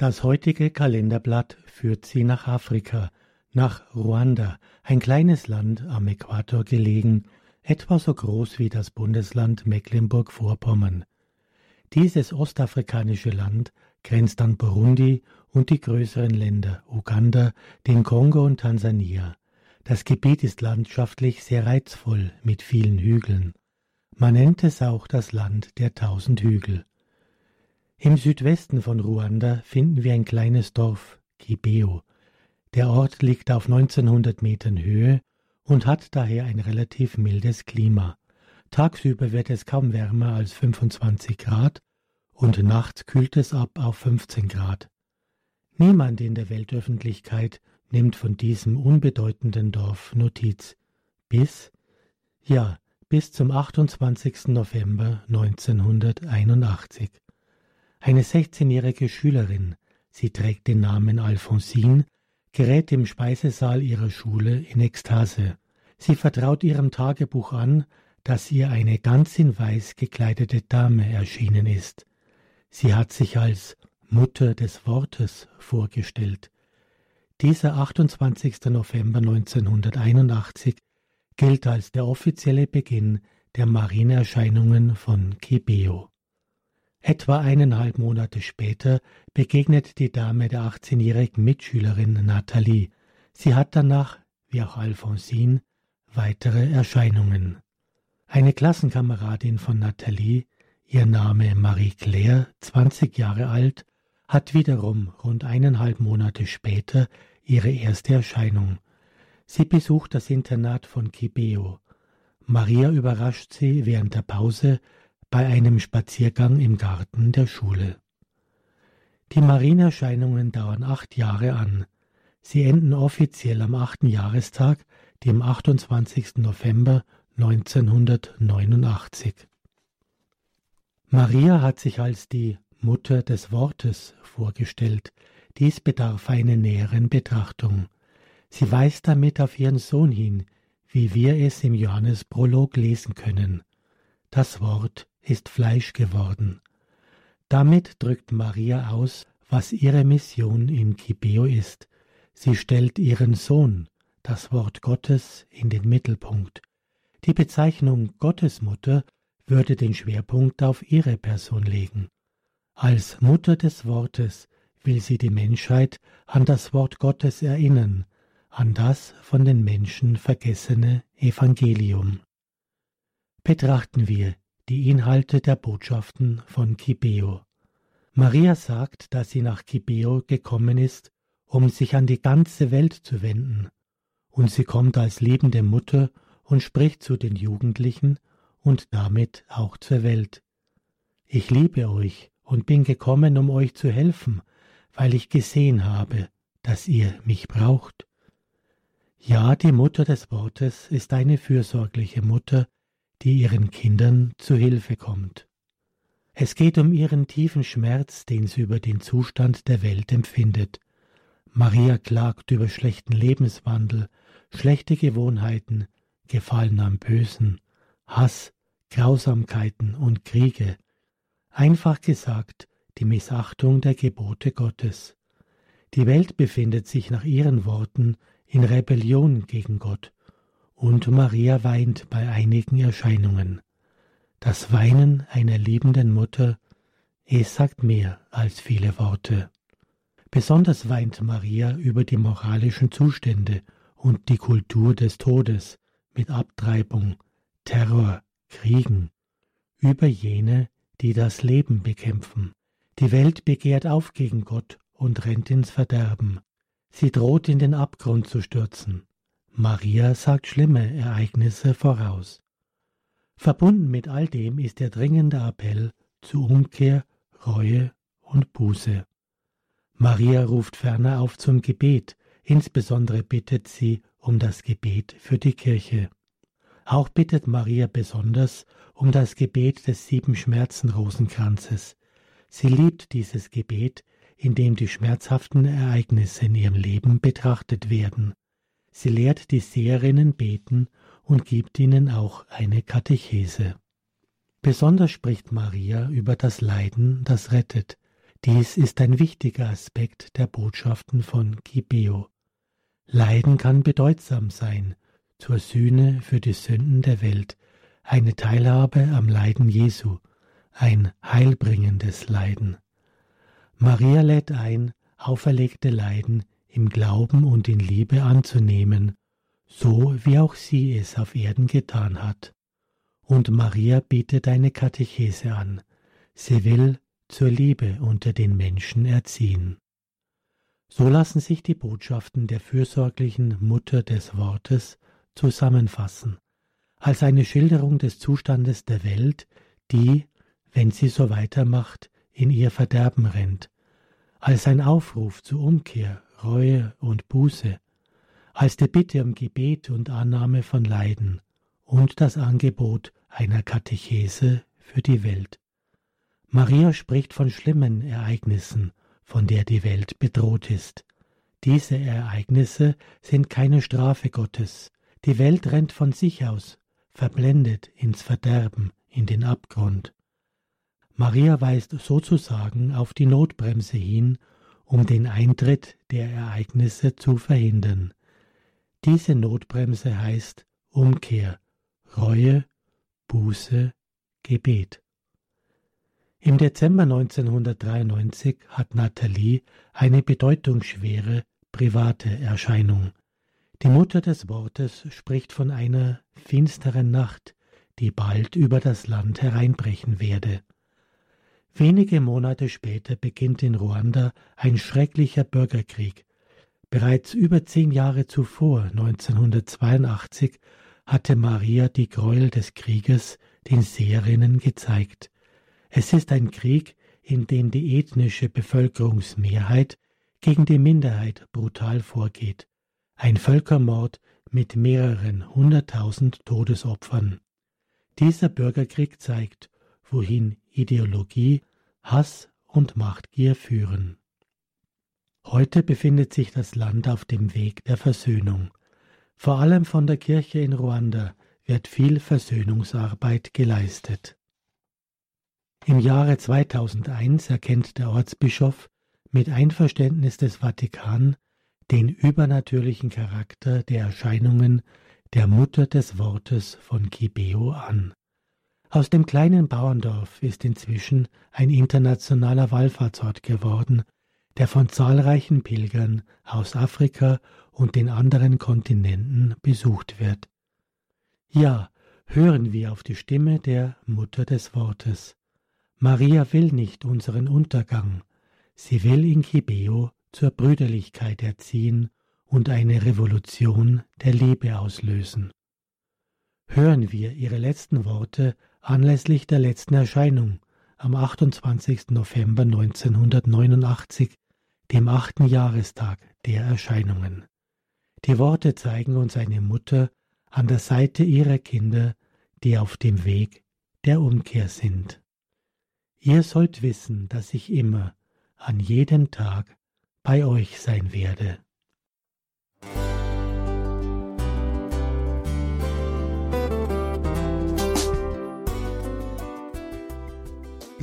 Das heutige Kalenderblatt führt sie nach Afrika, nach Ruanda, ein kleines Land am Äquator gelegen, etwa so groß wie das Bundesland Mecklenburg-Vorpommern. Dieses ostafrikanische Land grenzt an Burundi und die größeren Länder Uganda, den Kongo und Tansania. Das Gebiet ist landschaftlich sehr reizvoll mit vielen Hügeln. Man nennt es auch das Land der tausend Hügel. Im Südwesten von Ruanda finden wir ein kleines Dorf, Kibeo. Der Ort liegt auf 1900 Metern Höhe und hat daher ein relativ mildes Klima. Tagsüber wird es kaum wärmer als 25 Grad und nachts kühlt es ab auf 15 Grad. Niemand in der Weltöffentlichkeit nimmt von diesem unbedeutenden Dorf Notiz. Bis, ja, bis zum 28. November 1981. Eine 16-jährige Schülerin, sie trägt den Namen Alphonsine, gerät im Speisesaal ihrer Schule in Ekstase. Sie vertraut ihrem Tagebuch an, dass ihr eine ganz in weiß gekleidete Dame erschienen ist. Sie hat sich als Mutter des Wortes vorgestellt. Dieser 28. November 1981 gilt als der offizielle Beginn der Marienerscheinungen von Kibeo. Etwa eineinhalb Monate später begegnet die Dame der 18-jährigen Mitschülerin Nathalie. Sie hat danach, wie auch Alphonsine, weitere Erscheinungen. Eine Klassenkameradin von Nathalie, ihr Name Marie-Claire, 20 Jahre alt, hat wiederum rund eineinhalb Monate später ihre erste Erscheinung. Sie besucht das Internat von Kibeo. Maria überrascht sie während der Pause bei einem Spaziergang im Garten der Schule. Die Marienerscheinungen dauern acht Jahre an. Sie enden offiziell am achten Jahrestag, dem 28. November 1989. Maria hat sich als die Mutter des Wortes vorgestellt. Dies bedarf einer näheren Betrachtung. Sie weist damit auf ihren Sohn hin, wie wir es im Johannesprolog lesen können. Das Wort ist Fleisch geworden. Damit drückt Maria aus, was ihre Mission in Kibeo ist. Sie stellt ihren Sohn, das Wort Gottes, in den Mittelpunkt. Die Bezeichnung Gottesmutter würde den Schwerpunkt auf ihre Person legen. Als Mutter des Wortes will sie die Menschheit an das Wort Gottes erinnern, an das von den Menschen vergessene Evangelium. Betrachten wir die Inhalte der Botschaften von Kibeo. Maria sagt, dass sie nach Kibeo gekommen ist, um sich an die ganze Welt zu wenden, und sie kommt als liebende Mutter und spricht zu den Jugendlichen und damit auch zur Welt. Ich liebe euch und bin gekommen, um euch zu helfen, weil ich gesehen habe, dass ihr mich braucht. Ja, die Mutter des Wortes ist eine fürsorgliche Mutter, die ihren Kindern zu Hilfe kommt. Es geht um ihren tiefen Schmerz, den sie über den Zustand der Welt empfindet. Maria klagt über schlechten Lebenswandel, schlechte Gewohnheiten, Gefallen am Bösen, Hass, Grausamkeiten und Kriege. Einfach gesagt, die Missachtung der Gebote Gottes. Die Welt befindet sich nach ihren Worten in Rebellion gegen Gott und Maria weint bei einigen Erscheinungen. Das Weinen einer liebenden Mutter, es sagt mehr als viele Worte. Besonders weint Maria über die moralischen Zustände und die Kultur des Todes mit Abtreibung, Terror, Kriegen, über jene, die das Leben bekämpfen. Die Welt begehrt auf gegen Gott und rennt ins Verderben. Sie droht in den Abgrund zu stürzen. Maria sagt schlimme Ereignisse voraus. Verbunden mit all dem ist der dringende Appell zu Umkehr, Reue und Buße. Maria ruft ferner auf zum Gebet, insbesondere bittet sie um das Gebet für die Kirche. Auch bittet Maria besonders um das Gebet des sieben Schmerzenrosenkranzes. Sie liebt dieses Gebet, in dem die schmerzhaften Ereignisse in ihrem Leben betrachtet werden. Sie lehrt die Seherinnen beten und gibt ihnen auch eine Katechese. Besonders spricht Maria über das Leiden, das rettet. Dies ist ein wichtiger Aspekt der Botschaften von Gibeo. Leiden kann bedeutsam sein, zur Sühne für die Sünden der Welt, eine Teilhabe am Leiden Jesu, ein heilbringendes Leiden. Maria lädt ein, auferlegte Leiden im Glauben und in Liebe anzunehmen, so wie auch sie es auf Erden getan hat. Und Maria bietet eine Katechese an. Sie will zur Liebe unter den Menschen erziehen. So lassen sich die Botschaften der fürsorglichen Mutter des Wortes zusammenfassen, als eine Schilderung des Zustandes der Welt, die, wenn sie so weitermacht, in ihr Verderben rennt, als ein Aufruf zur Umkehr, Reue und Buße, als die Bitte um Gebet und Annahme von Leiden und das Angebot einer Katechese für die Welt. Maria spricht von schlimmen Ereignissen, von der die Welt bedroht ist. Diese Ereignisse sind keine Strafe Gottes. Die Welt rennt von sich aus, verblendet ins Verderben, in den Abgrund. Maria weist sozusagen auf die Notbremse hin, um den Eintritt der Ereignisse zu verhindern. Diese Notbremse heißt Umkehr, Reue, Buße, Gebet. Im Dezember 1993 hat Nathalie eine bedeutungsschwere private Erscheinung. Die Mutter des Wortes spricht von einer finsteren Nacht, die bald über das Land hereinbrechen werde. Wenige Monate später beginnt in Ruanda ein schrecklicher Bürgerkrieg. Bereits über zehn Jahre zuvor, 1982, hatte Maria die Gräuel des Krieges den Seherinnen gezeigt. Es ist ein Krieg, in dem die ethnische Bevölkerungsmehrheit gegen die Minderheit brutal vorgeht. Ein Völkermord mit mehreren hunderttausend Todesopfern. Dieser Bürgerkrieg zeigt, wohin Ideologie, Hass und Machtgier führen. Heute befindet sich das Land auf dem Weg der Versöhnung. Vor allem von der Kirche in Ruanda wird viel Versöhnungsarbeit geleistet. Im Jahre 2001 erkennt der Ortsbischof mit Einverständnis des Vatikan den übernatürlichen Charakter der Erscheinungen der Mutter des Wortes von Kibeo an. Aus dem kleinen Bauerndorf ist inzwischen ein internationaler Wallfahrtsort geworden, der von zahlreichen Pilgern aus Afrika und den anderen Kontinenten besucht wird. Ja, hören wir auf die Stimme der Mutter des Wortes. Maria will nicht unseren Untergang, sie will in Kibeo zur Brüderlichkeit erziehen und eine Revolution der Liebe auslösen. Hören wir ihre letzten Worte anlässlich der letzten Erscheinung am 28. November 1989, dem achten Jahrestag der Erscheinungen. Die Worte zeigen uns eine Mutter an der Seite ihrer Kinder, die auf dem Weg der Umkehr sind. Ihr sollt wissen, dass ich immer, an jedem Tag, bei euch sein werde.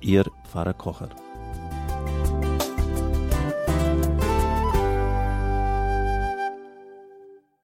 Ihr Pfarrer Kocher.